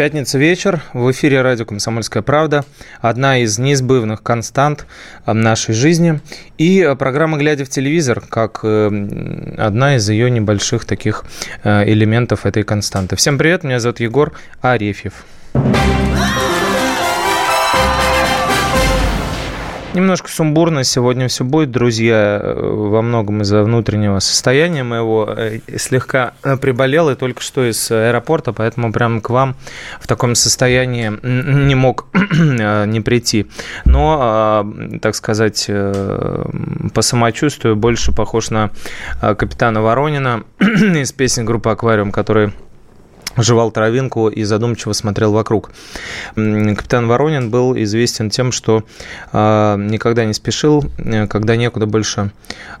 Пятница вечер, в эфире радио «Комсомольская правда», одна из неизбывных констант э, нашей жизни, и э, программа «Глядя в телевизор», как э, одна из ее небольших таких элементов этой константы. Всем привет, меня зовут Егор Арефьев. Немножко сумбурно сегодня все будет, друзья, э, во многом из-за внутреннего состояния моего. Э, Слегка э, приболел и только что из аэропорта, поэтому прямо к вам в таком состоянии не мог не прийти. Но, э, так сказать, э, по самочувствию больше похож на э, капитана Воронина из песни группы «Аквариум», который жевал травинку и задумчиво смотрел вокруг. Капитан Воронин был известен тем, что э, никогда не спешил, э, когда некуда больше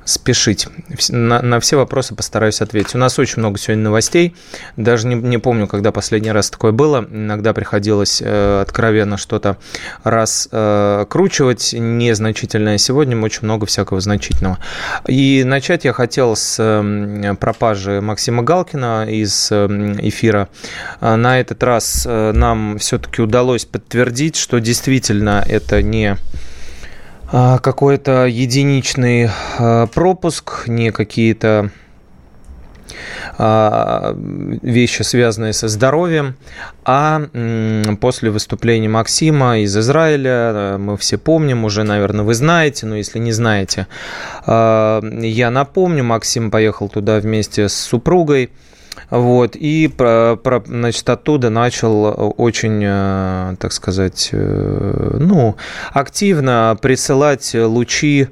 спешить. На, все вопросы постараюсь ответить. У нас очень много сегодня новостей. Даже не, помню, когда последний раз такое было. Иногда приходилось э, откровенно что-то раскручивать, незначительное. Сегодня очень много всякого значительного. И начать я хотел с э, пропажи Максима Галкина из э, эфира. А, На этот раз э, нам все-таки удалось подтвердить, что действительно это не а, какой-то единичный а, пропуск, не какие-то а, вещи, связанные со здоровьем, а после выступления Максима из Израиля, э, мы все помним, уже, наверное, вы знаете, но если не знаете, я напомню, Максим поехал туда вместе с супругой, вот, и про, про- значит, оттуда начал очень, э, так сказать, э, ну, активно присылать лучи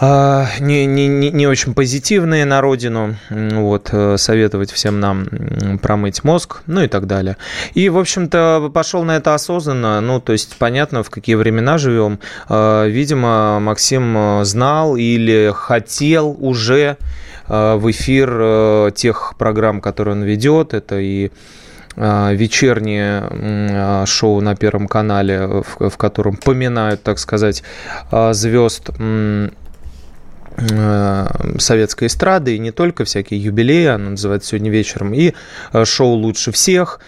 а, не, не, не очень позитивные на родину, вот, э, советовать всем нам промыть мозг, ну и так далее. И, в общем-то, пошел на это осознанно, ну, то есть, понятно, в какие времена живем. Видимо, Максим э, знал или хотел уже э, в эфир э, тех программ, которые он ведет, это и э, вечернее э, шоу на Первом канале, в, котором поминают, так сказать, э, звезд э, советской эстрады, и не только всякие юбилеи, оно называется сегодня вечером, и э, шоу «Лучше всех»,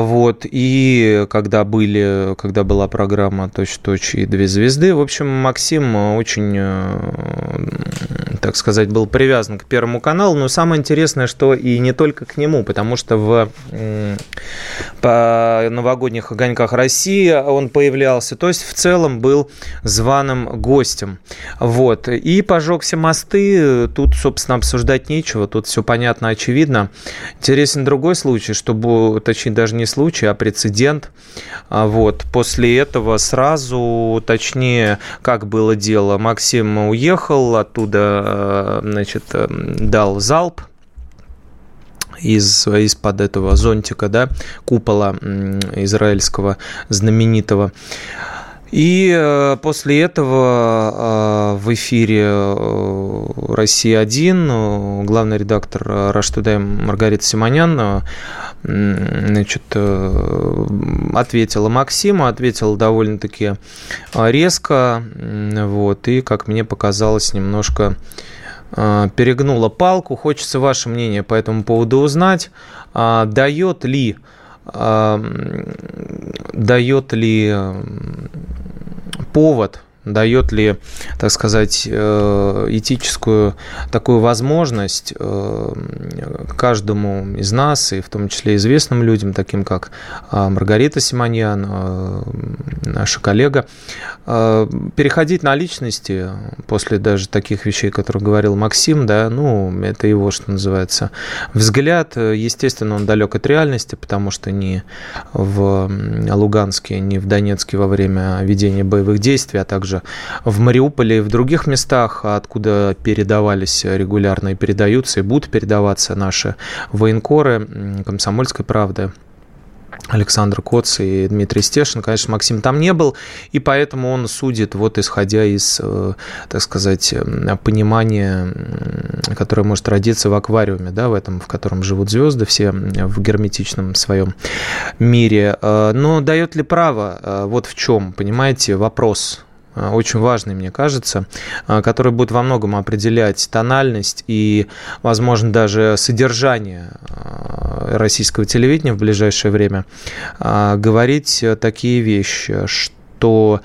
вот, и когда были, когда была программа «Точь-точь» и «Две звезды», в общем, Максим э, очень, э, так сказать, был привязан к Первому каналу, но самое интересное, что и не только к нему, потому что в по новогодних огоньках России он появлялся, то есть в целом был званым гостем. Вот. И пожег все мосты, тут, собственно, обсуждать нечего, тут все понятно, очевидно. Интересен другой случай, чтобы, точнее, даже не случай, а прецедент. А Вот. После этого сразу, точнее, как было дело, Максим уехал, оттуда, э, значит, э, дал залп, из, из-под этого зонтика, да, купола израильского знаменитого. И э, после этого э, в эфире э, «Россия-1» э, главный редактор э, «Rush Today» Маргарита Симонян значит, ответила Максиму, ответила довольно-таки резко, вот, и, как мне показалось, немножко перегнула палку. Хочется ваше мнение по этому поводу узнать. А, Дает ли дает ли повод дает ли, так сказать, э, этическую такую возможность э, каждому из нас, и в том числе известным людям, таким как а, Маргарита Симоньян, э, наша коллега, э, переходить на личности после даже таких вещей, которые говорил Максим, да, ну, это его, что называется, взгляд. Естественно, он далек от реальности, потому что ни в Луганске, ни в Донецке во время ведения боевых действий, а также в Мариуполе и в других местах, откуда передавались регулярно и передаются, и будут передаваться наши военкоры, комсомольской правды, Александр Коц и Дмитрий Стешин. Конечно, Максим там не был, и поэтому он судит, вот исходя из, э, так сказать, понимания, которое может родиться в аквариуме, да, в этом, в котором живут звезды все в герметичном своем мире. Э, но дает ли право? Э, вот в чем, понимаете, вопрос очень важный, мне кажется, э, который будет во многом определять тональность и, возможно, даже содержание э, российского телевидения в ближайшее время, говорить такие вещи, что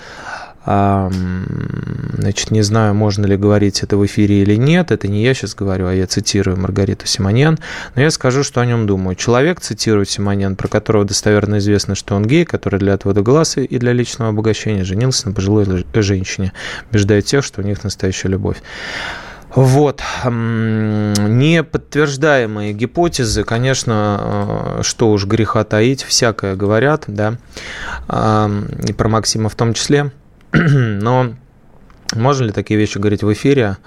Значит, не знаю, можно ли говорить это в эфире или нет. Это не я сейчас говорю, а я цитирую Маргариту Симоньян. Но я скажу, что о нем думаю. Человек, цитирует Симоньян, про которого достоверно известно, что он гей, который для отвода глаз и для личного обогащения женился на пожилой женщине, убеждая тех, что у них настоящая любовь. Вот. Неподтверждаемые гипотезы, конечно, э, что уж греха таить, всякое говорят, да, и про Максима в том числе. Но можно ли такие вещи говорить в эфире?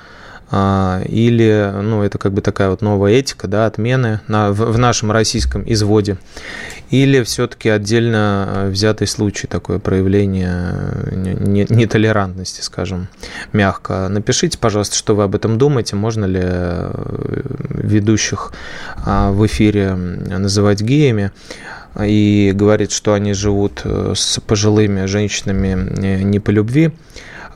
А, или, ну, это как бы такая вот новая этика, да, отмены на, в, в нашем российском изводе. Или все-таки отдельно э, взятый случай, такое проявление нетолерантности, скажем, мягко. Напишите, пожалуйста, что вы об этом думаете. Можно ли э, ведущих а, в эфире называть геями? и говорит, что они живут э, с пожилыми женщинами не по любви.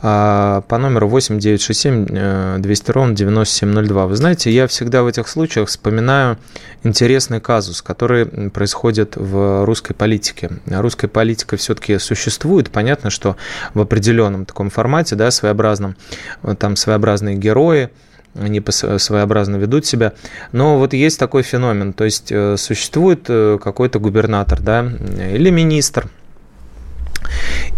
А, по номеру 8967 200 ровно 9702. Вы знаете, я всегда в этих случаях вспоминаю интересный казус, который происходит в русской политике. Русская политика все-таки существует. Понятно, что в определенном таком формате, да, своеобразном, там своеобразные герои, они своеобразно ведут себя. Но вот есть такой феномен, то есть э, существует э, какой-то губернатор, да, или министр,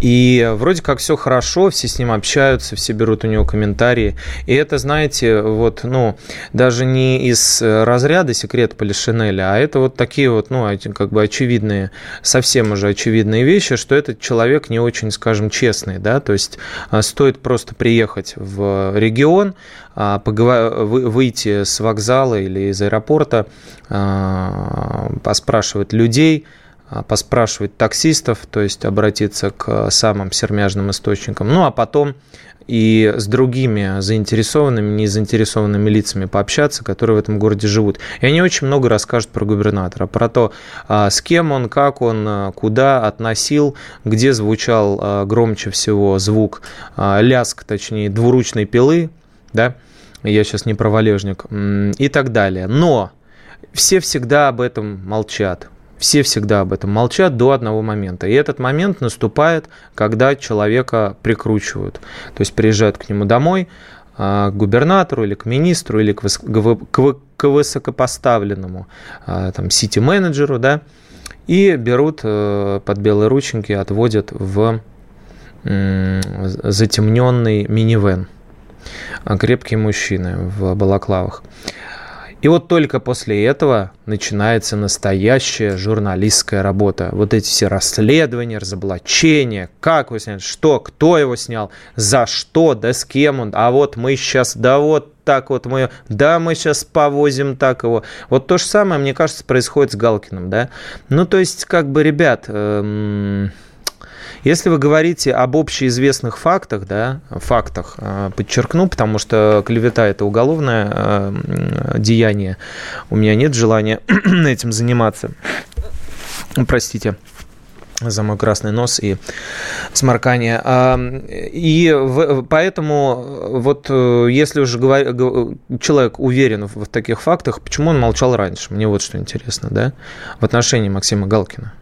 и вроде как все хорошо, все с ним общаются, все берут у него комментарии. И это, знаете, вот, ну, даже не из э, разряда секрет Полишинеля, а это вот такие вот, ну, как бы очевидные, совсем уже очевидные вещи, что этот человек не очень, скажем, честный, да, то есть а, стоит просто приехать в регион, а, выйти с вокзала или из аэропорта, а, поспрашивать людей, поспрашивать таксистов, то есть обратиться к самым сермяжным источникам, ну а потом и с другими заинтересованными, не заинтересованными лицами пообщаться, которые в этом городе живут. И они очень много расскажут про губернатора, про то, а, с кем он, как он, а, куда относил, где звучал громче всего звук, ляск, точнее, двуручной пилы, да, я сейчас не про валежник, и так далее. Но все всегда об этом молчат. Все всегда об этом молчат до одного момента. И этот момент наступает, когда человека прикручивают. То есть приезжают к нему домой, а, к губернатору или к министру или к, высокопоставленному а, там, сити-менеджеру, да, и берут э, под белые рученьки, отводят в затемненный минивэн. Крепкие мужчины в балаклавах. И вот только после этого начинается настоящая журналистская работа. Вот эти все расследования, разоблачения, как вы сняли, что, кто его снял, за что, да с кем он, а вот мы сейчас, да вот так вот мы, да, мы сейчас повозим так его. Вот то же самое, мне кажется, происходит с Галкиным, да. Ну, то есть, как бы, ребят, эм, если вы говорите об общеизвестных фактах, да, фактах, э, подчеркну, потому что клевета – это уголовное э, деяние, у меня нет желания этим заниматься. Простите за мой красный нос и сморкание. И поэтому вот э, если уже человек уверен в таких фактах, почему он молчал раньше? Мне вот что интересно, да, в отношении Максима Галкина.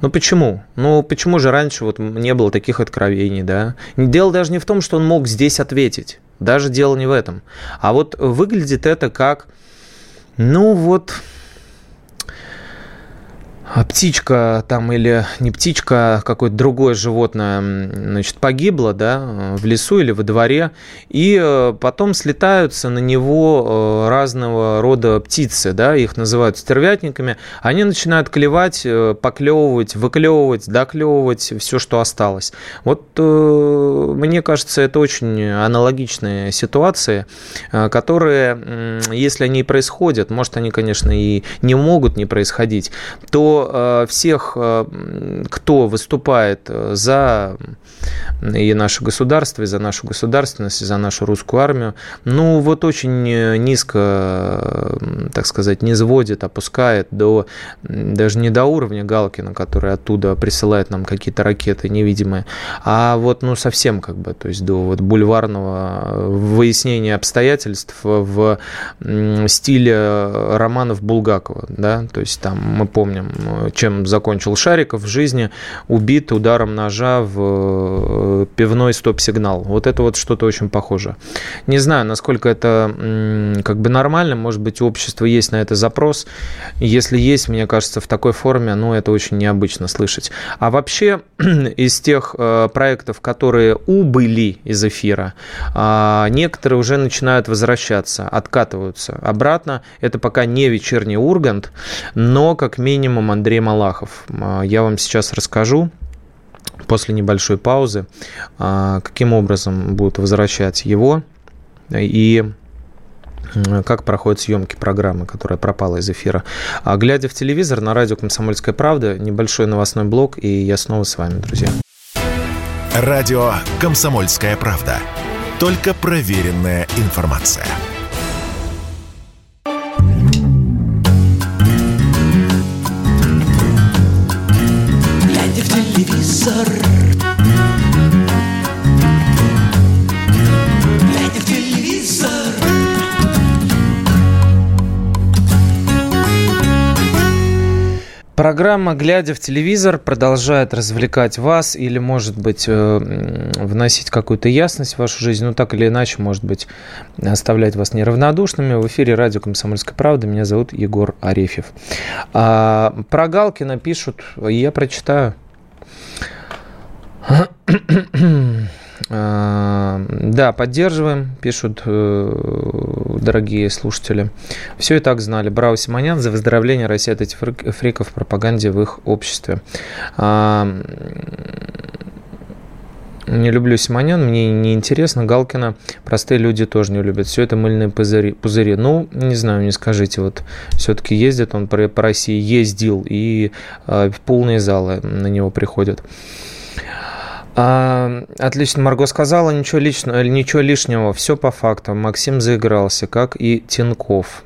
Ну почему? Ну почему же раньше вот не было таких откровений, да? Дело даже не в том, что он мог здесь ответить. Даже дело не в этом. А вот выглядит это как, ну вот, птичка там или не птичка, а какое-то другое животное, значит, погибло, да, в лесу или во дворе, и э, потом слетаются на него э, разного рода птицы, да, их называют стервятниками, они начинают клевать, э, поклевывать, выклевывать, доклевывать все, что осталось. Вот мне кажется, это очень аналогичные ситуации, которые, если они происходят, может, они, конечно, и не могут не происходить, то всех, кто выступает за и наше государство, и за нашу государственность, и за нашу русскую армию, ну, вот очень низко, так сказать, не сводит, опускает до, даже не до уровня Галкина, который оттуда присылает нам какие-то ракеты невидимые, а вот, ну, совсем как бы, то есть до вот бульварного выяснения обстоятельств в стиле романов Булгакова, да, то есть там мы помним, чем закончил Шариков в жизни, убит ударом ножа в пивной стоп-сигнал. Вот это вот что-то очень похоже. Не знаю, насколько это как бы нормально, может быть, у общества есть на это запрос. Если есть, мне кажется, в такой форме, ну, это очень необычно слышать. А вообще, из тех э, проектов, которые убыли из эфира, а, некоторые уже начинают возвращаться, откатываются обратно. Это пока не вечерний Ургант, но как минимум Андрей Малахов. А, я вам сейчас расскажу после небольшой паузы, а, каким образом будут возвращать его и как проходят съемки программы, которая пропала из эфира. А глядя в телевизор на радио «Комсомольская правда», небольшой новостной блок, и я снова с вами, друзья. Радио «Комсомольская правда». Только проверенная информация. Программа «Глядя в телевизор» продолжает развлекать вас или, может быть, э, вносить какую-то ясность в вашу жизнь, ну, так или иначе, может быть, оставлять вас неравнодушными. В эфире радио «Комсомольская правда». Меня зовут Егор Арефьев. А, про Галкина пишут, я прочитаю. А, да, поддерживаем, пишут э, дорогие слушатели. Все и так знали. Браво, Симонян, за выздоровление России от этих фриков в пропаганде в их обществе. А, не люблю Симонян, мне не интересно. Галкина простые люди тоже не любят. Все это мыльные пузыри. пузыри. Ну, не знаю, не скажите. Вот все-таки ездит он по, по России, ездил, и э, полные залы на него приходят. А, отлично, Марго сказала, ничего личного, ничего лишнего, все по фактам. Максим заигрался, как и Тинков.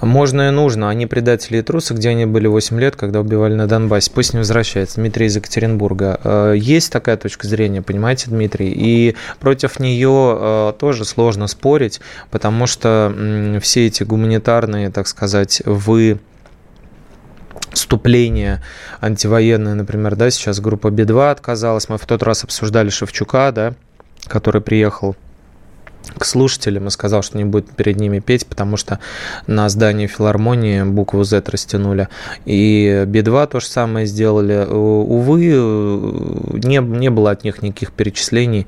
Можно и нужно. Они предатели и трусы, где они были 8 лет, когда убивали на Донбассе. Пусть не возвращается. Дмитрий из Екатеринбурга. А, есть такая точка зрения, понимаете, Дмитрий? И против нее а, тоже сложно спорить, потому что все эти гуманитарные, так сказать, вы вступление антивоенное, например, да, сейчас группа Би-2 отказалась. Мы в тот раз обсуждали Шевчука, да, который приехал к слушателям и сказал, что не будет перед ними петь, потому что на здании филармонии букву Z растянули. И Би-2 то же самое сделали. Увы, не, не было от них никаких перечислений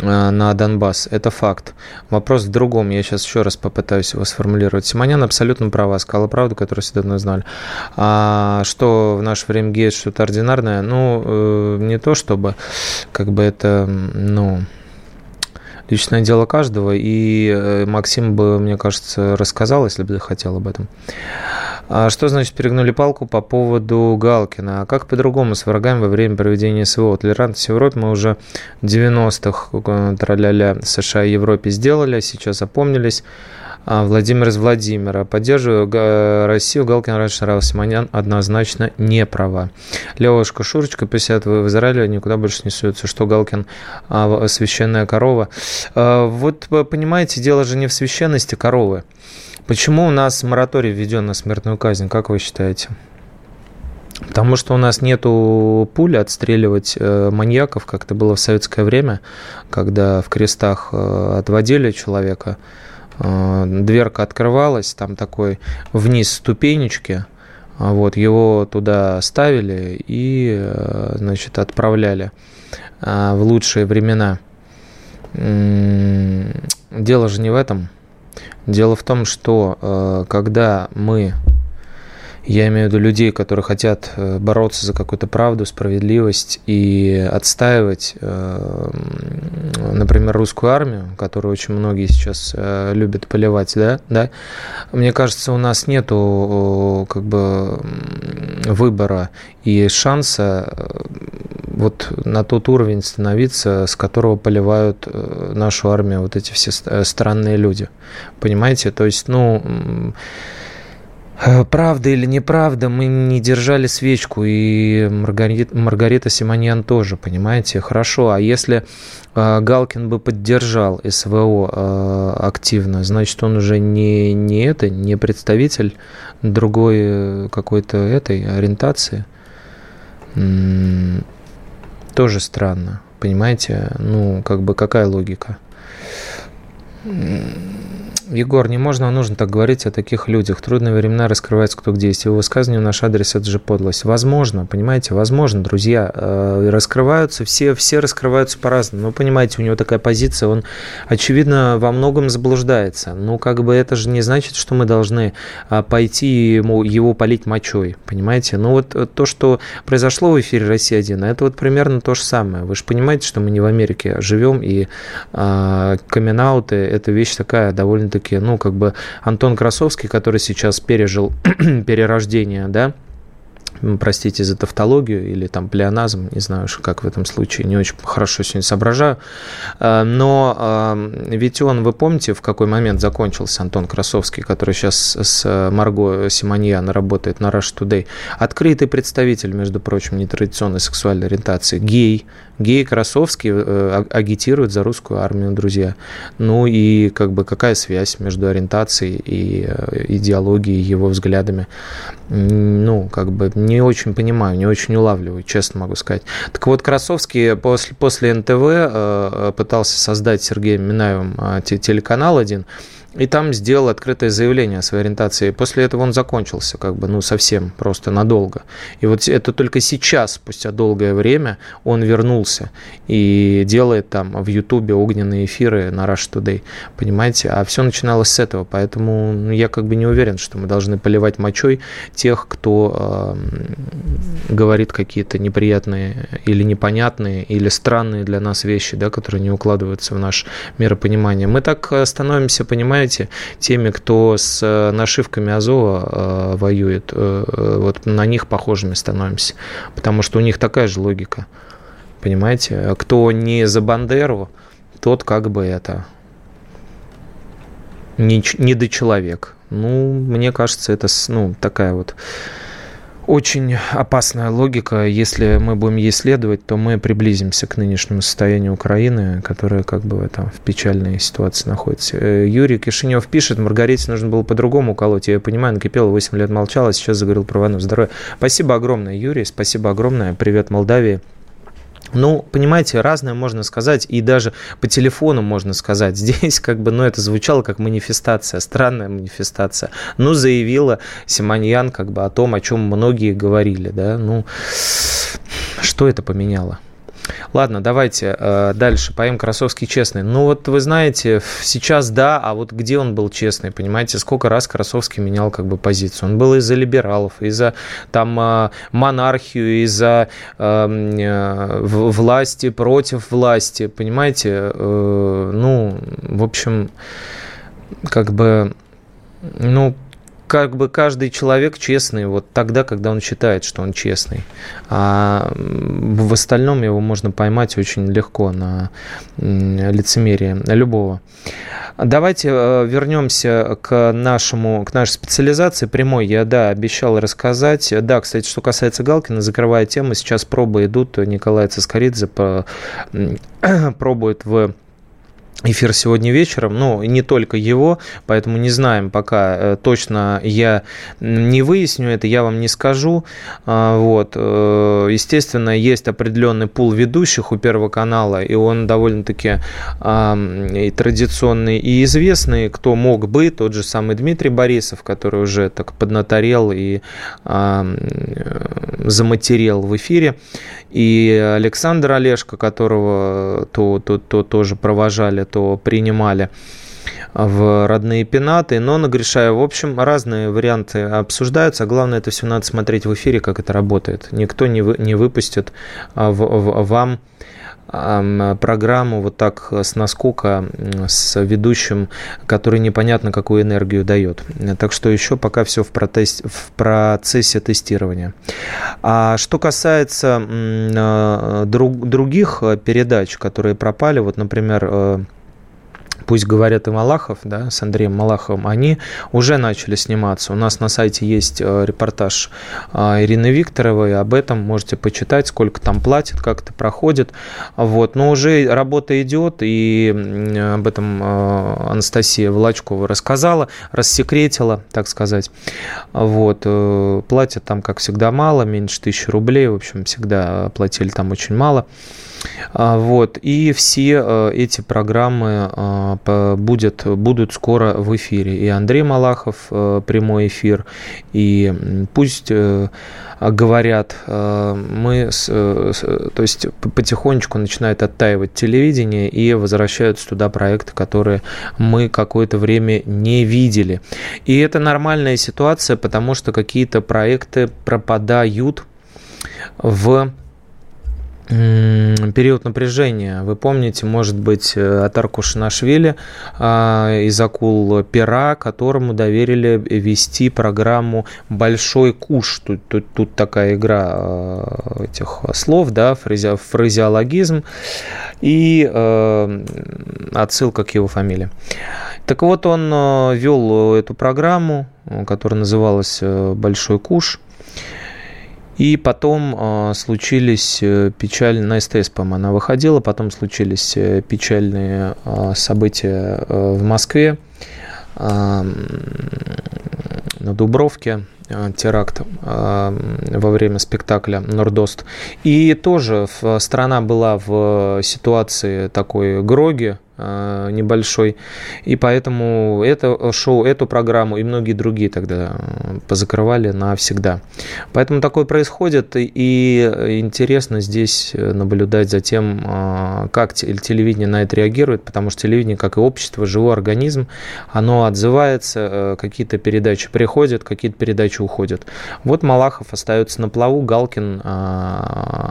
э, на Донбасс. Это факт. Вопрос в другом. Я сейчас еще раз попытаюсь его сформулировать. Симонян абсолютно права. Сказала правду, которую всегда давно знали. А что в наше время есть что-то ординарное? Ну, э, не то чтобы, как бы это, ну, личное дело каждого, и э, Максим бы, мне кажется, рассказал, если бы хотел об этом. А что значит перегнули палку по поводу Галкина? А как по-другому с врагами во время проведения СВО? Толерантность в Европе мы уже в 90-х э, траля США и Европе сделали, сейчас опомнились. А, Владимир из Владимира. Поддерживаю Россию. Галкин раньше нравился. Симонян однозначно не права. Левушка Шурочка 50 в Израиле никуда больше не суется. Что Галкин а, священная корова. А, вот понимаете, дело же не в священности коровы. Почему у нас мораторий введен на смертную казнь, как вы считаете? Потому что у нас нету пули отстреливать э, маньяков, как это было в советское время, когда в крестах э, отводили человека, дверка открывалась, там такой вниз ступенечки, вот, его туда ставили и, э, значит, отправляли э, в лучшие времена. Дело же не в этом. Дело в том, что когда мы Я имею в виду людей, которые хотят э, бороться за какую-то правду, справедливость и отстаивать, э, например, русскую армию, которую очень многие сейчас э, любят поливать, да, да. Мне кажется, у нас нету как бы выбора и шанса вот на тот уровень становиться, с которого поливают нашу армию вот эти все странные люди. Понимаете? То есть, ну, правда или неправда, мы не держали свечку, и Маргарита, Маргарита Симоньян тоже, понимаете? Хорошо, а если э, Галкин бы поддержал СВО э, активно, значит, он уже не, не это, не представитель другой какой-то этой ориентации? Тоже странно, понимаете? Ну, как бы какая логика? Егор, не можно, а нужно так говорить о таких людях. Трудные времена раскрывается кто где есть. Его высказывание в наш адрес – это же подлость. Возможно, понимаете, возможно, друзья. Э, раскрываются, все, все раскрываются по-разному. Но, понимаете, у него такая позиция, он, очевидно, во многом заблуждается. Ну, как бы это же не значит, что мы должны а, пойти ему, его полить мочой, понимаете? Ну, вот э, то, что произошло в эфире «Россия-1», это вот примерно то же самое. Вы же понимаете, что мы не в Америке живем, и а, камин – это вещь такая довольно-таки все-таки, ну, как бы Антон Красовский, который сейчас пережил перерождение, да, простите за тавтологию или там плеоназм, не знаю, как в этом случае, не очень хорошо сегодня соображаю. А, но а, ведь он, вы помните, в какой момент закончился Антон Красовский, который сейчас с Марго Симоньян работает на Rush Today. Открытый представитель, между прочим, нетрадиционной сексуальной ориентации, гей, гей Красовский э, агитирует за русскую армию, друзья. Ну и как бы какая связь между ориентацией и э, идеологией, его взглядами? Ну, как бы не очень понимаю, не очень улавливаю, честно могу сказать. Так вот, Красовский после, после НТВ э, пытался создать Сергеем Минаевым телеканал один, и там сделал открытое заявление о своей ориентации. После этого он закончился, как бы, ну, совсем, просто надолго. И вот это только сейчас, спустя долгое время, он вернулся и делает там в Ютубе огненные эфиры на Rush Today, понимаете? А все начиналось с этого, поэтому ну, я как бы не уверен, что мы должны поливать мочой тех, кто э, говорит какие-то неприятные или непонятные, или странные для нас вещи, да, которые не укладываются в наш миропонимание. Мы так э, становимся, понимаете, знаете, теми, кто с э, нашивками Азова э, воюет, э, вот на них похожими становимся, потому что у них такая же логика, понимаете? Кто не за Бандеру, тот как бы это не, не. Ну, мне кажется, это ну, такая вот очень опасная логика. Если мы будем ей следовать, то мы приблизимся к нынешнему состоянию Украины, которая как бы там, в печальной ситуации находится. Э, Юрий Кишинев пишет, Маргарите нужно было по-другому колоть. Я понимаю, накипела, 8 лет молчала, сейчас заговорил про войну. Здоровья. Спасибо огромное, Юрий, спасибо огромное. Привет Молдавии. Ну, понимаете, разное можно сказать, и даже по телефону можно сказать. Здесь как бы, ну, это звучало как манифестация, странная манифестация. Ну, заявила Симоньян как бы о том, о чем многие говорили, да, ну, что это поменяло? Ладно, давайте э, дальше. Поем Красовский честный. Ну вот вы знаете, сейчас да, а вот где он был честный, понимаете? Сколько раз Красовский менял как бы позицию? Он был из-за либералов, из-за там э, монархию, из-за э, власти, против власти, понимаете? Ну, в общем, как бы, ну, как бы каждый человек честный вот тогда, когда он считает, что он честный. А в остальном его можно поймать очень легко на лицемерие любого. Давайте э, вернемся к нашему, к нашей специализации прямой. Я, да, обещал рассказать. Да, кстати, что касается Галкина, закрывая тему, сейчас пробы идут. Николай Цискоридзе пробует в эфир сегодня вечером, ну, не только его, поэтому не знаем пока э, точно, я не выясню это, я вам не скажу, а, вот, э, естественно, есть определенный пул ведущих у Первого канала, и он довольно-таки и традиционный, и известный, кто мог бы, тот же самый Дмитрий Борисов, который уже так поднаторел и заматерел в эфире, и Александр Олешко, которого то, то, то тоже провожали, то принимали. в родные пенаты, но нагрешаю. В общем, разные варианты обсуждаются, главное, это все надо смотреть в эфире, как это работает. Никто не, вы, не выпустит а, в, в, вам программу вот так с наскока с ведущим, который непонятно какую энергию дает. Так что еще пока все в, протест, в процессе тестирования. А что касается а, друг, других передач, которые пропали, вот, например, э, пусть говорят и Малахов, да, с Андреем Малаховым, они уже начали сниматься. У нас на сайте есть э, репортаж э, Ирины Викторовой, об этом можете почитать, сколько там платят, как это проходит. Вот. Но уже работа идет, и об этом э, Анастасия Волочкова рассказала, рассекретила, так сказать. Вот. Платят там, как всегда, мало, меньше тысячи рублей, в общем, всегда платили там очень мало. А, вот. И все эти программы будет, будут скоро в эфире. И Андрей Малахов э, прямой эфир, и пусть говорят, мы, то есть потихонечку начинает оттаивать телевидение и возвращаются туда проекты, которые мы какое-то время не видели. И это нормальная ситуация, потому что какие-то проекты пропадают в период напряжения. Вы помните, может быть, э, Атарку Шинашвили а, из «Акул пера», которому доверили вести программу «Большой куш». Тут, тут, тут такая игра э, этих слов, да, фрази, фразеологизм и э, отсылка к его фамилии. Так вот, он вел эту программу, которая называлась «Большой куш», и потом э, случились э, печальные, на СТС, по-моему, она выходила, потом случились э, печальные э, события э, в Москве, э, на Дубровке, теракт во время спектакля «Нордост». И тоже страна была в ситуации такой гроги, небольшой. И поэтому это шоу, эту программу и многие другие тогда э, позакрывали навсегда. Поэтому такое происходит, и интересно здесь наблюдать за тем, э, как телевидение на это реагирует, потому что телевидение, как и общество, живой организм, оно отзывается, какие-то передачи приходят, какие-то передачи уходят. Вот Малахов остается на плаву, Галкин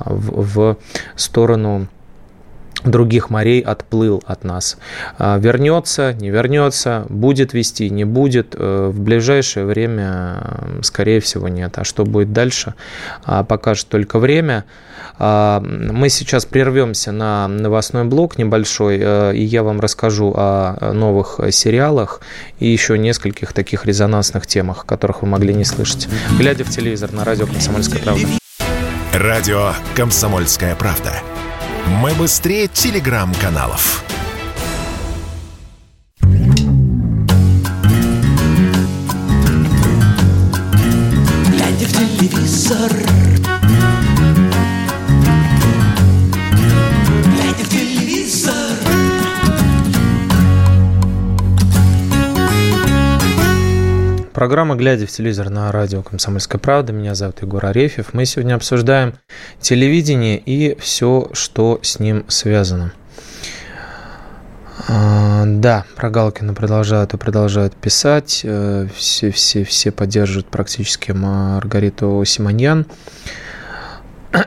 в сторону других морей отплыл от нас. А, вернется, не вернется, будет вести, не будет. Э, в ближайшее время, скорее всего, нет. А что будет дальше, а, покажет только время. А, мы сейчас прервемся на новостной блок небольшой, э, и я вам расскажу о новых сериалах и еще нескольких таких резонансных темах, которых вы могли не слышать, глядя в телевизор на радио «Комсомольская правда». Радио «Комсомольская правда». Мы быстрее телеграм-каналов. Глядя в телевизор Программа «Глядя в телевизор» на радио «Комсомольская правда». Меня зовут Егор Арефьев. Мы сегодня обсуждаем телевидение и все, что с ним связано. А, да, про Галкина продолжают и продолжают писать. Э, все, все, все поддерживают практически Маргариту Симоньян.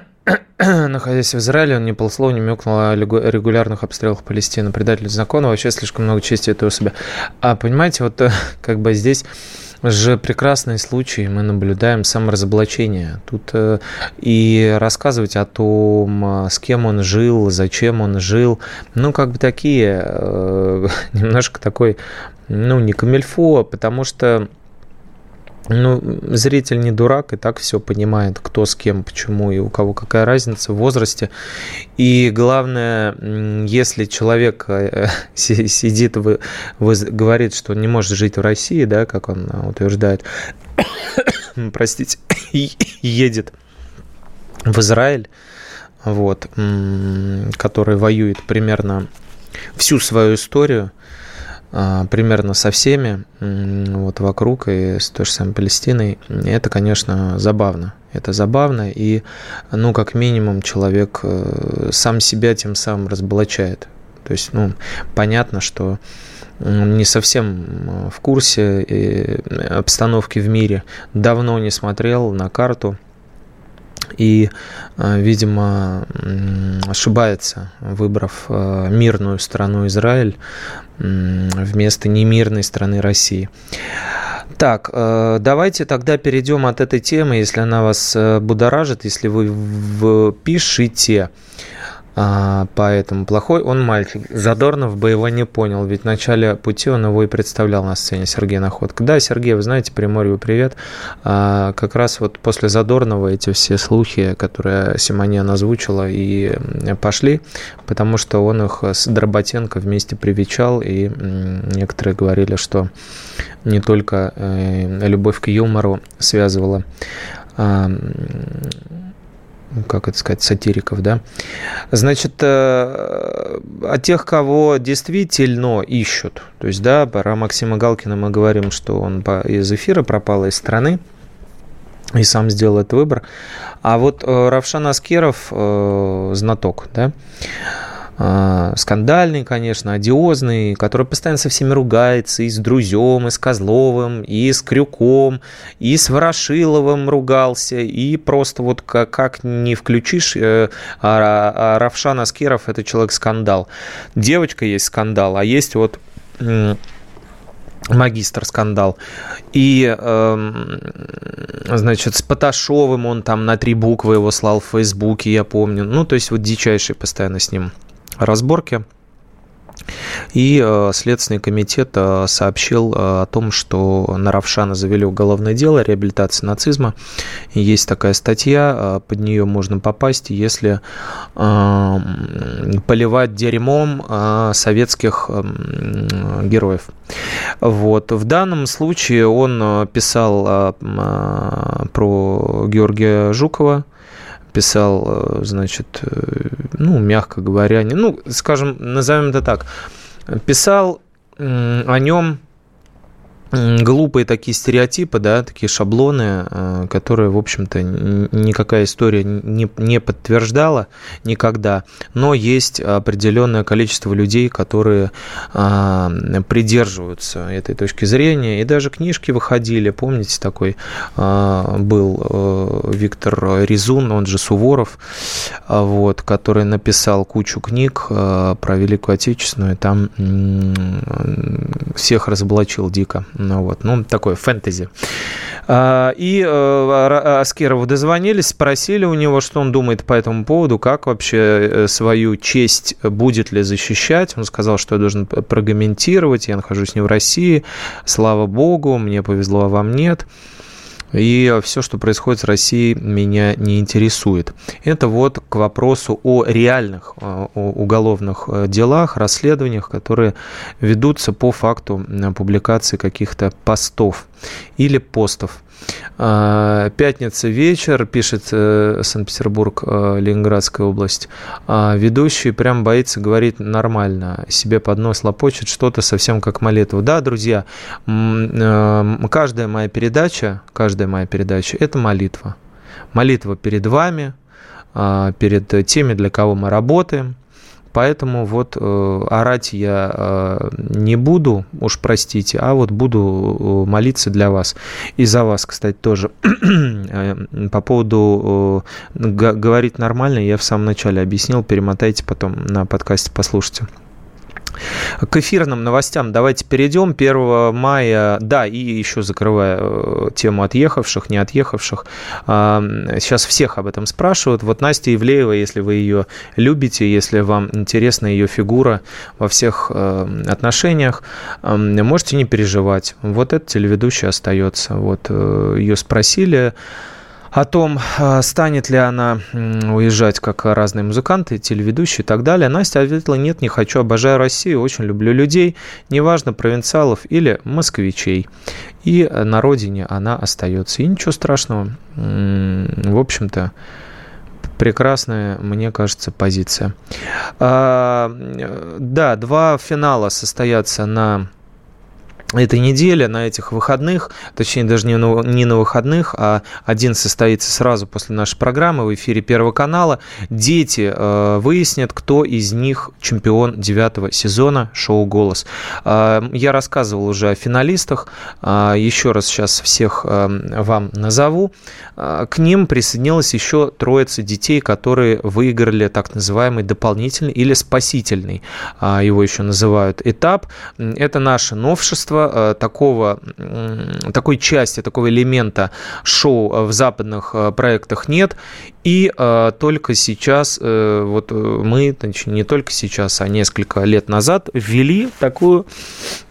Находясь в Израиле, он ни полслова не мёкнул о регулярных обстрелах Палестины. Предатель закона, вообще слишком много чести этой особи. А понимаете, вот как бы здесь же прекрасный случай, мы наблюдаем саморазоблачение. Тут э, и рассказывать о том, с кем он жил, зачем он жил, ну, как бы такие, э, немножко такой, ну, не камельфо, потому что ну, зритель не дурак и так все понимает, кто с кем, почему и у кого какая разница в возрасте. И главное, если человек э, сидит, вы, говорит, что он не может жить в России, да, как он э, утверждает, простите, едет в Израиль, вот, который воюет примерно всю свою историю, а, примерно со всеми вот вокруг и с той же самой Палестиной. Это, конечно, забавно. Это забавно, и, ну, как минимум, человек э, сам себя тем самым разоблачает. То есть, ну, понятно, что не совсем в курсе обстановки в мире, давно не смотрел на карту и, видимо, ошибается, выбрав мирную страну Израиль вместо немирной страны России. Так, э, давайте тогда перейдем от этой темы, если она вас э, будоражит, если вы пишите а, поэтому плохой он мальчик. Задорнов бы его не понял, ведь в начале пути он его и представлял на сцене Сергей Находка. Да, Сергей, вы знаете, Приморью привет. А, как раз вот после Задорнова эти все слухи, которые Симоньян озвучила, и пошли, потому что он их с Дроботенко вместе привечал, и некоторые говорили, что не только э, любовь к юмору связывала а, как это сказать, сатириков, да. Значит, э, о тех, кого действительно ищут, то есть, да, про Максима Галкина мы говорим, что он из эфира пропал из страны, и сам сделал этот выбор. А вот э, Равшан Аскеров, э, знаток, да, скандальный, конечно, одиозный, который постоянно со всеми ругается, и с Друзем, и с Козловым, и с Крюком, и с Ворошиловым ругался, и просто вот как, как не включишь, э, а, а Равшан Аскеров – это человек-скандал. Девочка есть скандал, а есть вот магистр скандал. И, э, значит, с Поташовым он там на три буквы его слал в Фейсбуке, я помню. Ну, то есть вот дичайший постоянно с ним разборки. И э, Следственный комитет э, сообщил э, о том, что на Равшана завели уголовное дело реабилитации нацизма. Есть такая статья, под нее можно попасть, если поливать дерьмом советских героев. Вот. В данном случае он писал про Георгия Жукова, писал, э, значит, э, ну, мягко говоря, не, ну, скажем, назовем это так, писал о нем глупые такие стереотипы, да, такие шаблоны, э, которые, в общем-то, никакая история не, не подтверждала никогда, но есть определенное количество людей, которые а, придерживаются этой точки зрения, и даже книжки выходили, помните, такой а, был э, Виктор Резун, он же Суворов, вот, который написал кучу книг про Великую Отечественную, и там всех разоблачил дико ну, вот, ну, такое фэнтези. А, и э, Аскерову дозвонились, спросили у него, что он думает по этому поводу, как вообще э, свою честь будет ли защищать. Он сказал, что я должен прокомментировать, я нахожусь не в России, слава богу, мне повезло, а вам нет и все, что происходит с Россией, меня не интересует. Это вот к вопросу о реальных о уголовных э, делах, расследованиях, которые ведутся по факту публикации каких-то постов или постов. А, пятница вечер, пишет э, Санкт-Петербург, э, Ленинградская область. А, ведущий прям боится говорить нормально, себе под нос лопочет что-то совсем как молитва. Да, друзья, э, каждая моя передача, каждая моя передача – это молитва. Молитва перед вами, а, перед теми, для кого мы работаем, Поэтому вот э, орать я э, не буду, уж простите, а вот буду э, молиться для вас. И за вас, кстати, тоже. Э, по поводу э, говорить нормально, я в самом начале объяснил, перемотайте потом на подкасте, послушайте. К эфирным новостям давайте перейдем. 1 мая, да, и еще закрывая э, тему отъехавших, не отъехавших, сейчас всех об этом спрашивают. Вот Настя Ивлеева, если вы ее любите, если вам интересна ее фигура во всех э, отношениях, можете не переживать. Вот этот телеведущий остается. Вот э, ее спросили, о том, а, станет ли она уезжать, как разные музыканты, телеведущие и так далее, Настя ответила, нет, не хочу, обожаю Россию, очень люблю людей, неважно, провинциалов или москвичей. И на родине она остается. И ничего страшного. В общем-то, прекрасная, мне кажется, позиция. А, да, два финала состоятся на этой неделе, на этих выходных, точнее даже не на, не на выходных, а один состоится сразу после нашей программы в эфире Первого канала. Дети э, выяснят, кто из них чемпион девятого сезона шоу «Голос». Э, я рассказывал уже о финалистах, э, еще раз сейчас всех э, вам назову. Э, к ним присоединилась еще троица детей, которые выиграли так называемый дополнительный или спасительный, э, его еще называют, этап. Это наше новшество, Э, такого, такой части, такого элемента шоу в западных э, проектах нет. И э, только сейчас, э, вот мы, точнее, не только сейчас, а несколько лет назад ввели такую,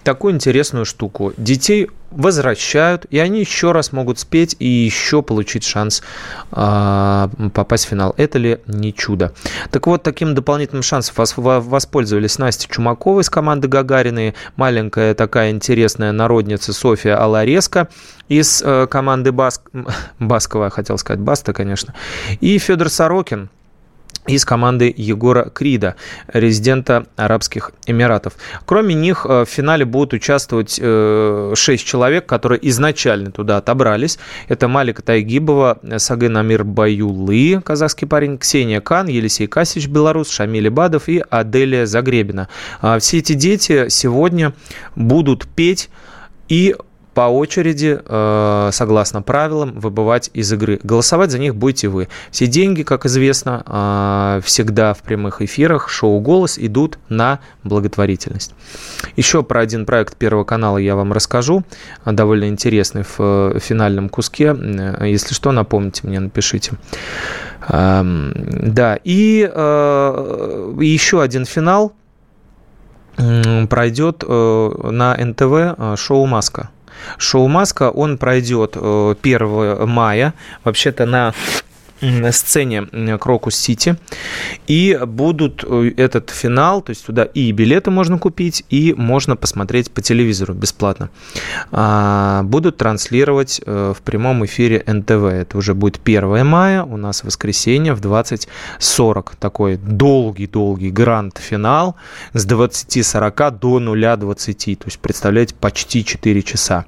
такую интересную штуку. Детей возвращают, и они еще раз могут спеть и еще получить шанс э, попасть в финал. Это ли не чудо? Так вот, таким дополнительным шансом воспользовались Настя Чумакова из команды Гагарины, маленькая такая интересная народница София Алареско из э, команды Баск... Баскова, хотел сказать, Баста, конечно, и Федор Сорокин – из команды Егора Крида, резидента Арабских Эмиратов. Кроме них э, в финале будут участвовать 6 э, человек, которые изначально туда отобрались. Это Малика Тайгибова, Сагын Амир Баюлы, казахский парень, Ксения Кан, Елисей Касич, белорус, Шамиль Бадов и Аделия Загребина. А все эти дети сегодня будут петь и по очереди, э, согласно правилам, выбывать из игры. Голосовать за них будете вы. Все деньги, как известно, э, всегда в прямых эфирах шоу «Голос» идут на благотворительность. Еще про один проект Первого канала я вам расскажу, довольно интересный в финальном куске. Если что, напомните мне, напишите. Эм, да, и э, еще один финал пройдет на НТВ шоу «Маска». Шоу «Маска», он пройдет 1 э, мая, вообще-то на сцене Крокус Сити. И будут э, этот финал, то есть туда и билеты можно купить, и можно посмотреть по телевизору бесплатно. А, будут транслировать э, в прямом эфире НТВ. Это уже будет 1 мая, у нас воскресенье в 20.40. Такой долгий-долгий гранд-финал с 20.40 до 0.20. То есть, представляете, почти 4 часа.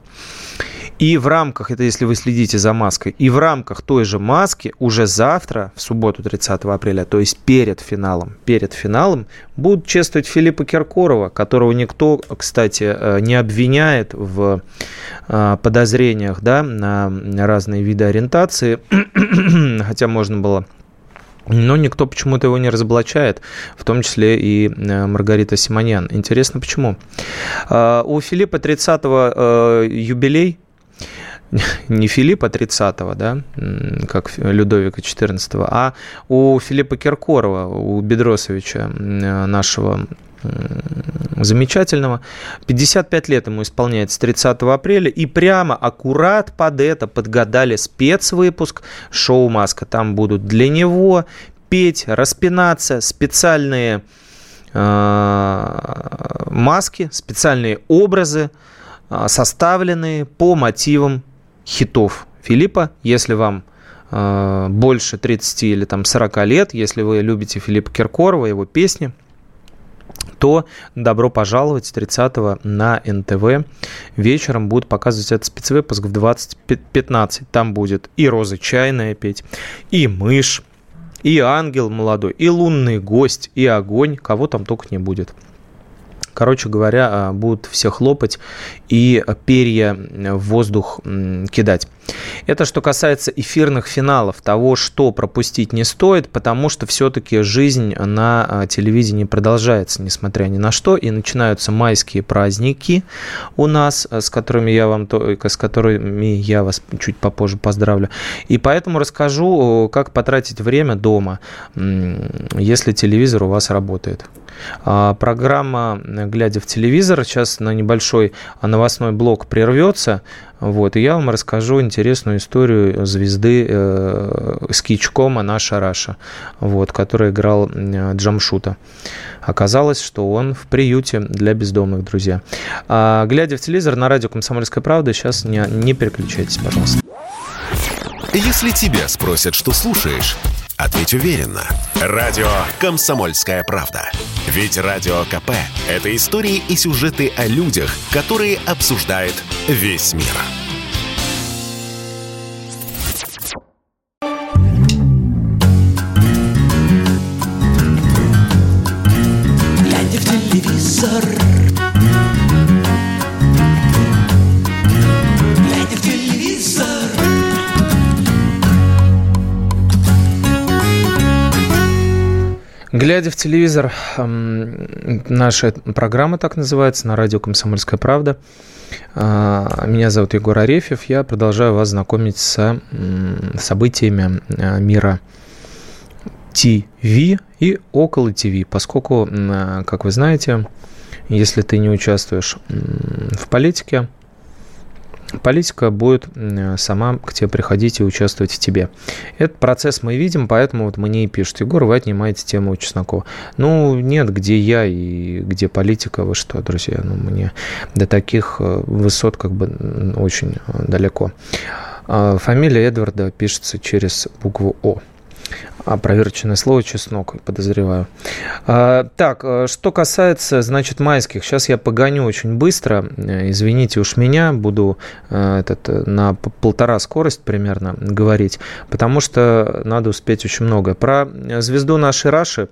И в рамках, это если вы следите за маской, и в рамках той же маски уже завтра, в субботу 30 апреля, то есть перед финалом, перед финалом, будут чествовать Филиппа Киркорова, которого никто, кстати, э, не обвиняет в э, подозрениях да, на разные виды ориентации, хотя можно было но никто почему-то его не разоблачает, в том числе и э, Маргарита Симоньян. Интересно, почему? У Филиппа 30-го юбилей, не Филиппа 30-го, да, как Людовика 14-го, а у Филиппа Киркорова, у Бедросовича нашего замечательного. 55 лет ему исполняется 30 апреля. И прямо аккурат под это подгадали спецвыпуск шоу «Маска». Там будут для него петь, распинаться, специальные э, маски, специальные образы, составленные по мотивам хитов Филиппа. Если вам э, больше 30 или там 40 лет, если вы любите Филиппа Киркорова, его песни, то добро пожаловать 30 на НТВ. Вечером будут показывать этот спецвыпуск в 20.15. Там будет и Роза Чайная петь, и Мышь, и Ангел молодой, и Лунный гость, и Огонь. Кого там только не будет. Короче говоря, а, будут все хлопать и перья в воздух кидать. Это что касается эфирных финалов, того, что пропустить не стоит, потому что все-таки жизнь на а, телевидении продолжается, несмотря ни на что, и начинаются майские праздники у нас, а, с которыми я вам с которыми я вас чуть попозже поздравлю. И поэтому расскажу, как потратить время дома, если телевизор у вас работает. А, программа «Глядя в телевизор» сейчас на небольшой новостной блок прервется. Вот, и я вам расскажу интересную историю звезды э, скичкома «Наша Раша», вот, который играл э, Джамшута. Оказалось, что он в приюте для бездомных, друзья. А, глядя в телевизор на радио «Комсомольская правда», сейчас не, не переключайтесь, пожалуйста. Если тебя спросят, что слушаешь, Ответь уверенно. Радио «Комсомольская правда». Ведь Радио КП – это истории и сюжеты о людях, которые обсуждает весь мир. Глядя в телевизор, наша программа так называется, на радио «Комсомольская правда». А, Меня зовут Егор Арефьев. Я продолжаю вас знакомить с событиями э, мира ТВ и около ТВ, поскольку, э, как вы знаете, если ты не участвуешь в политике, политика будет сама к тебе приходить и участвовать в тебе. Этот процесс мы видим, поэтому вот мне и пишут, Егор, вы отнимаете тему Чеснокова. Ну, нет, где я и где политика, вы что, друзья, ну, мне до таких э, высот как бы очень далеко. А, Фамилия Эдварда пишется через букву О. Проверочное слово чеснок, подозреваю. А, так, э, что касается, значит, майских, сейчас я погоню очень быстро. Э, Извините уж меня, буду э, этот, на полтора скорость примерно говорить, потому что надо успеть очень много. Про звезду нашей Раши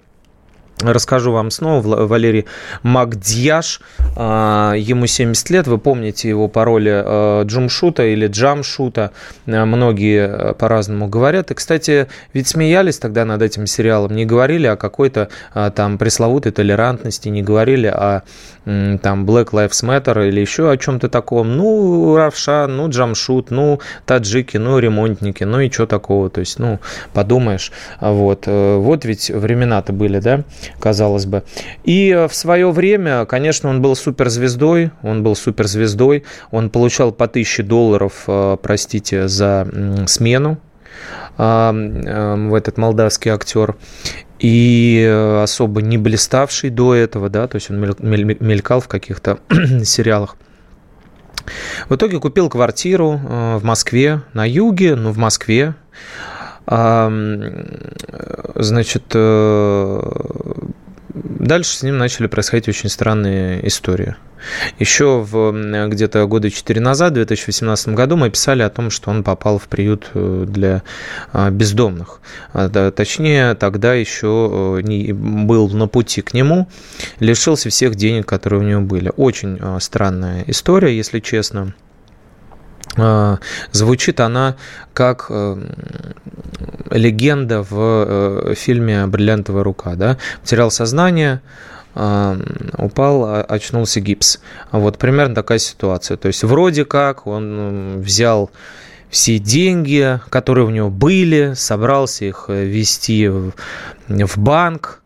Расскажу вам снова. Валерий Макдьяш, а, ему 70 лет, вы помните его пароли э, Джумшута или Джамшута, Э, многие по-разному говорят. И, кстати, ведь смеялись тогда над этим сериалом, не говорили о какой-то а, там пресловутой толерантности, не говорили о там Black Lives Matter или еще о чем-то таком. Ну, Равшан, ну, Джамшут, ну, таджики, ну, ремонтники, ну и что такого, то есть, ну, подумаешь, вот, э, вот ведь времена-то были, да, казалось бы. И э, в свое время, конечно, он был суперзвездой, он был суперзвездой, он получал по 1000 долларов, э, простите, за смену, а, м, в этот молдавский актер и э, особо не блиставший до этого, да, то есть он мель- мель- мелькал в каких-то сериалах. В итоге купил квартиру э, в Москве, на юге, ну, в Москве. Значит, э, дальше с ним начали происходить очень странные истории. Еще в, где-то года 4 назад, в 2018 году, мы писали о том, что он попал в приют э, для а, бездомных. А, Точнее, тогда еще э, не- был на пути к нему, лишился всех денег, которые у него были. Очень а, странная история, если честно. А, Звучит она как э, легенда в э, фильме «Бриллиантовая рука». Да? Потерял сознание, упал, а, очнулся гипс. Вот примерно такая ситуация. То есть вроде как он взял все деньги, которые у него были, собрался их э, вести в, в банк,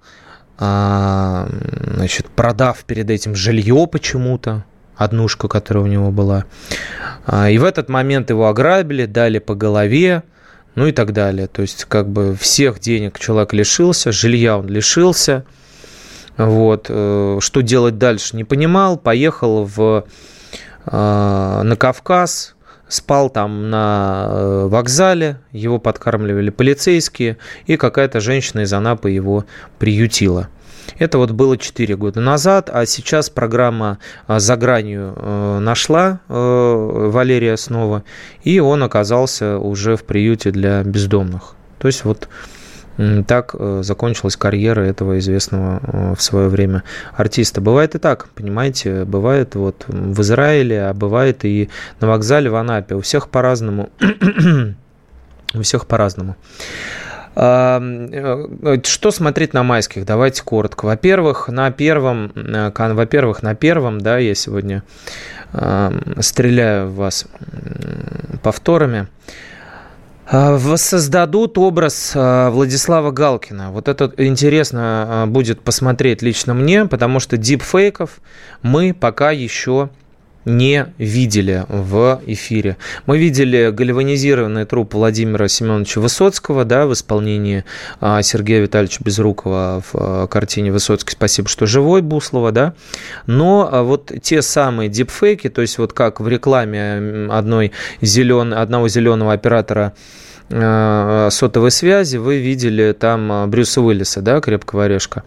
а, значит, продав перед этим жилье почему-то, однушку, которая у него была. А, И в этот момент его ограбили, дали по голове, ну и так далее. То есть, как бы всех денег человек лишился, жилья он лишился. Вот. э, Что делать дальше, не понимал. Поехал в, а, на Кавказ, спал там на э, вокзале, его подкармливали полицейские, и какая-то женщина из Анапы его приютила. Это вот было 4 года назад, а сейчас программа а, «За гранью» э, нашла э, Валерия снова, и он оказался уже в приюте для бездомных. То есть вот так э, закончилась карьера этого известного в свое время артиста. Бывает и так, понимаете, бывает вот в Израиле, а бывает и на вокзале в Анапе. У всех по-разному. У всех по-разному. А, э, Что смотреть на майских? Давайте коротко. Во-первых, на первом, э, во-первых, на первом, да, я сегодня стреляю в вас повторами. А, Воссоздадут образ а, Владислава Галкина. Вот это интересно а, будет посмотреть лично мне, потому что дипфейков мы пока еще не видели в эфире. Мы видели гальванизированный труп Владимира Семеновича Высоцкого да, в исполнении а, Сергея Витальевича Безрукова в а, картине «Высоцкий. Спасибо, что живой» Буслова. Да? Но а, вот те самые дипфейки, то есть вот как в рекламе одной зелен... одного зеленого оператора сотовой связи вы видели там э, Брюса Уиллиса, да, «Крепкого орешка».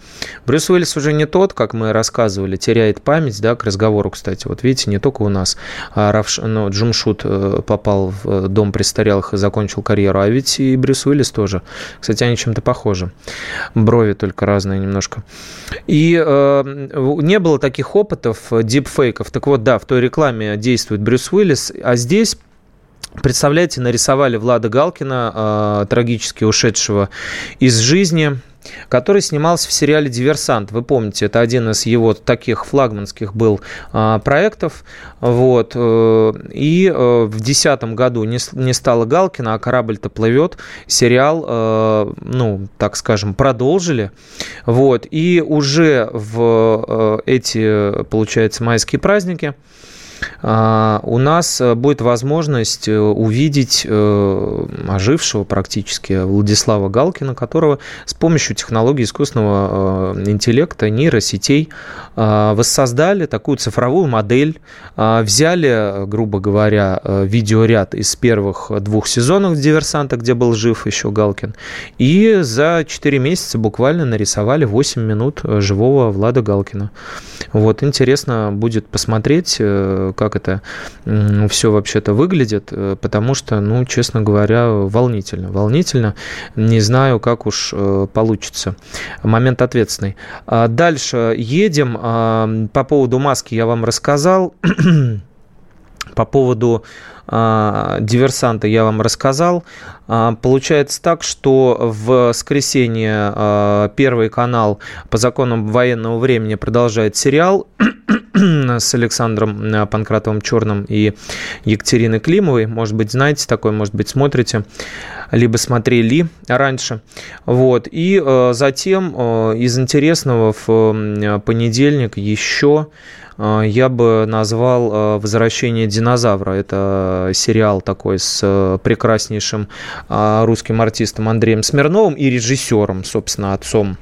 Брюс Уиллис уже не тот, как мы рассказывали, теряет память, да, к разговору, кстати. Вот видите, не только у нас а Равш, ну, Джумшут э, попал в дом престарелых и закончил карьеру, а ведь и Брюс Уиллис тоже. Кстати, они чем-то похожи. Брови только разные немножко. И э, не было таких опытов дипфейков. Так вот, да, в той рекламе действует Брюс Уиллис, а здесь Представляете, нарисовали Влада Галкина, э, трагически ушедшего из жизни, который снимался в сериале «Диверсант». Вы помните, это один из его таких флагманских был а, проектов. Вот. Э, и э, в 2010 году не, не стало Галкина, а корабль-то плывет. Сериал, э, ну, так скажем, продолжили. Вот. И уже в эти, получается, майские праздники у нас э, будет возможность э, увидеть э, ожившего практически Владислава Галкина, которого с помощью технологий искусственного интеллекта, нейросетей воссоздали такую цифровую модель, взяли, грубо говоря, видеоряд из первых двух сезонов «Диверсанта», где был жив еще Галкин, и за 4 месяца буквально нарисовали 8 минут живого Влада Галкина. Вот, интересно будет посмотреть, как это все вообще-то выглядит, э, потому что, ну, честно говоря, волнительно. Волнительно. Не знаю, как уж э, получится. Момент ответственный. А дальше едем. А, по поводу маски я вам рассказал. По поводу а, диверсанта я вам рассказал. Получается так, что в воскресенье Первый канал по законам военного времени продолжает сериал с Александром э, Панкратовым Черным и Екатериной Климовой. Может быть, знаете такой, может быть, смотрите, либо смотрели раньше. Вот. И э, затем э, из интересного в понедельник еще я бы назвал «Возвращение динозавра». Это сериал такой с прекраснейшим русским артистом Андреем Смирновым и режиссером, собственно, отцом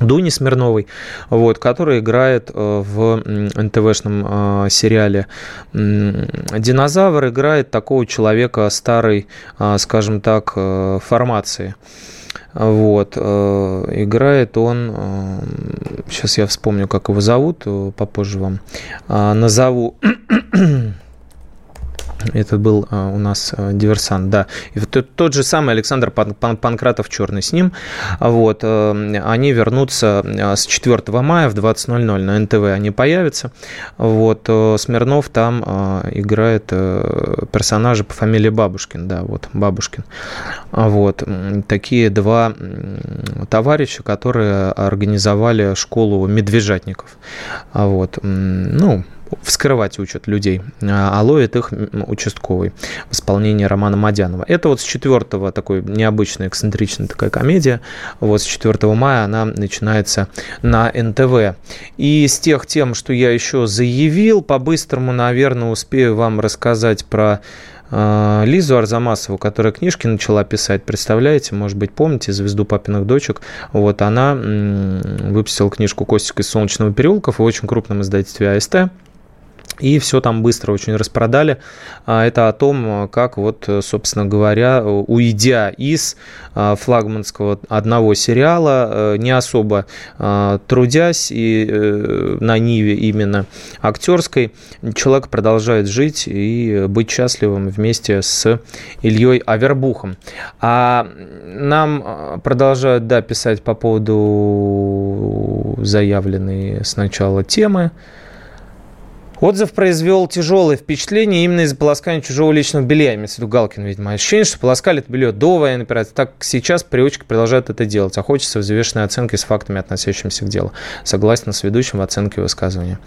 Дуни Смирновой, вот, которая играет э, в НТВшном э, сериале «Динозавр», играет такого человека старой, э, скажем так, формации. Вот. Играет он, сейчас я вспомню, как его зовут, попозже вам назову. Это был а, у нас а, диверсант, да. И тот, тот же самый Александр Пан, Пан, Панкратов черный с ним. Вот, э, они вернутся а, с 4 мая в 20.00 на НТВ они появятся. Вот, Смирнов там играет персонажа по фамилии Бабушкин, да, вот, Бабушкин. Вот, такие два товарища, которые организовали школу медвежатников. Вот, ну, вскрывать учат людей, а ловит их участковый в исполнении Романа Мадянова. Это вот с 4 такой необычная, эксцентричная такая комедия. Вот с 4 мая она начинается на НТВ. И с тех тем, что я еще заявил, по-быстрому, наверное, успею вам рассказать про а, Лизу Арзамасову, которая книжки начала писать, представляете, может быть, помните, «Звезду папиных дочек», вот она выпустила книжку «Костик из солнечного переулка» в очень крупном издательстве АСТ, и все там быстро очень распродали. А, это о том, как вот, собственно говоря, уйдя из а, флагманского одного сериала, э, не особо а, трудясь и э, на Ниве именно актерской, человек продолжает жить и быть счастливым вместе с Ильей Авербухом. А нам продолжают, да, писать по поводу заявленной сначала темы, Отзыв произвел тяжелое впечатление именно из-за полоскания чужого личного белья. Имеется в виду Галкин, видимо. Ощущение, что полоскали это белье до военной операции. Так сейчас привычка продолжает это делать. А хочется взвешенной оценки с фактами, относящимися к делу. Согласен с ведущим в оценке высказывания.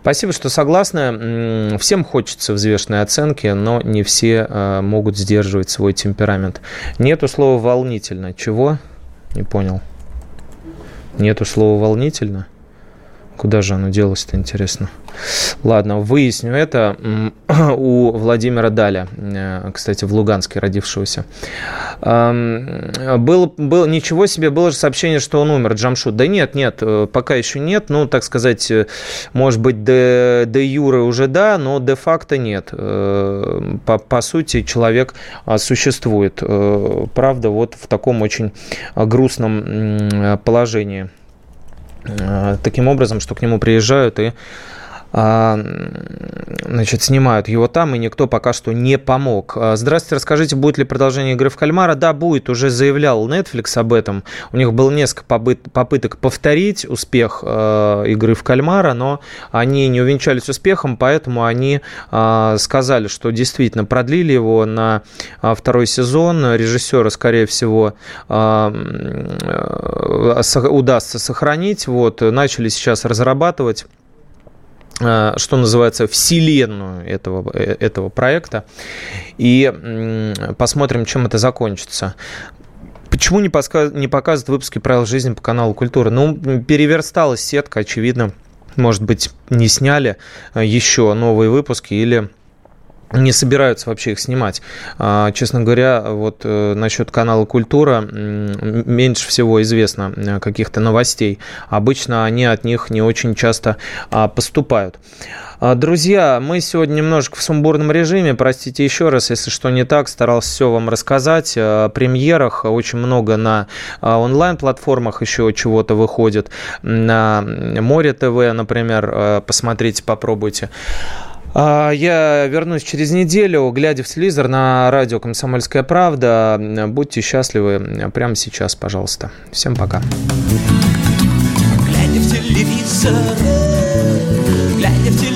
Спасибо, что согласны. Всем хочется взвешенной оценки, но не все э, могут сдерживать свой темперамент. Нету слова «волнительно». Чего? Не понял. Нету слова «волнительно»? Куда же оно делось-то, интересно? Ладно, выясню это у Владимира Даля, э, кстати, в Луганске родившегося. Был, был, ничего себе, было же сообщение, что он умер, Джамшут. Да нет, нет, э, пока еще нет. Ну, так сказать, э, может быть, де, де юры уже да, но де-факто нет. По, по сути, человек существует. Правда, вот в таком очень грустном положении. Таким образом, что к нему приезжают и значит, снимают его там, и никто пока что не помог. А, здравствуйте, расскажите, будет ли продолжение игры в кальмара? Да, будет, уже заявлял Netflix об этом. У них было несколько попыток повторить успех а, игры в кальмара, но они не увенчались успехом, поэтому они сказали, что действительно продлили его на второй сезон. Режиссера, скорее всего, удастся сохранить. Вот, начали сейчас разрабатывать что называется, вселенную этого, э, этого проекта. И посмотрим, чем это закончится. Почему не, подсказ... не показывают выпуски правил жизни по каналу Культура? Ну, переверсталась сетка, очевидно. Может быть, не сняли э, еще новые выпуски или не собираются вообще их снимать. А, честно говоря, вот э, насчет канала «Культура» меньше всего известно э, каких-то новостей. Обычно они от них не очень часто а, поступают. А, друзья, мы сегодня немножко в сумбурном режиме. Простите еще раз, если что не так. Старался все вам рассказать. О премьерах очень много на онлайн-платформах еще чего-то выходит. На Море ТВ, например, э, посмотрите, попробуйте. А, я вернусь через неделю, глядя в телевизор на радио «Комсомольская правда». Будьте счастливы прямо сейчас, пожалуйста. Всем пока. Глядя в телевизор, глядя в телевизор,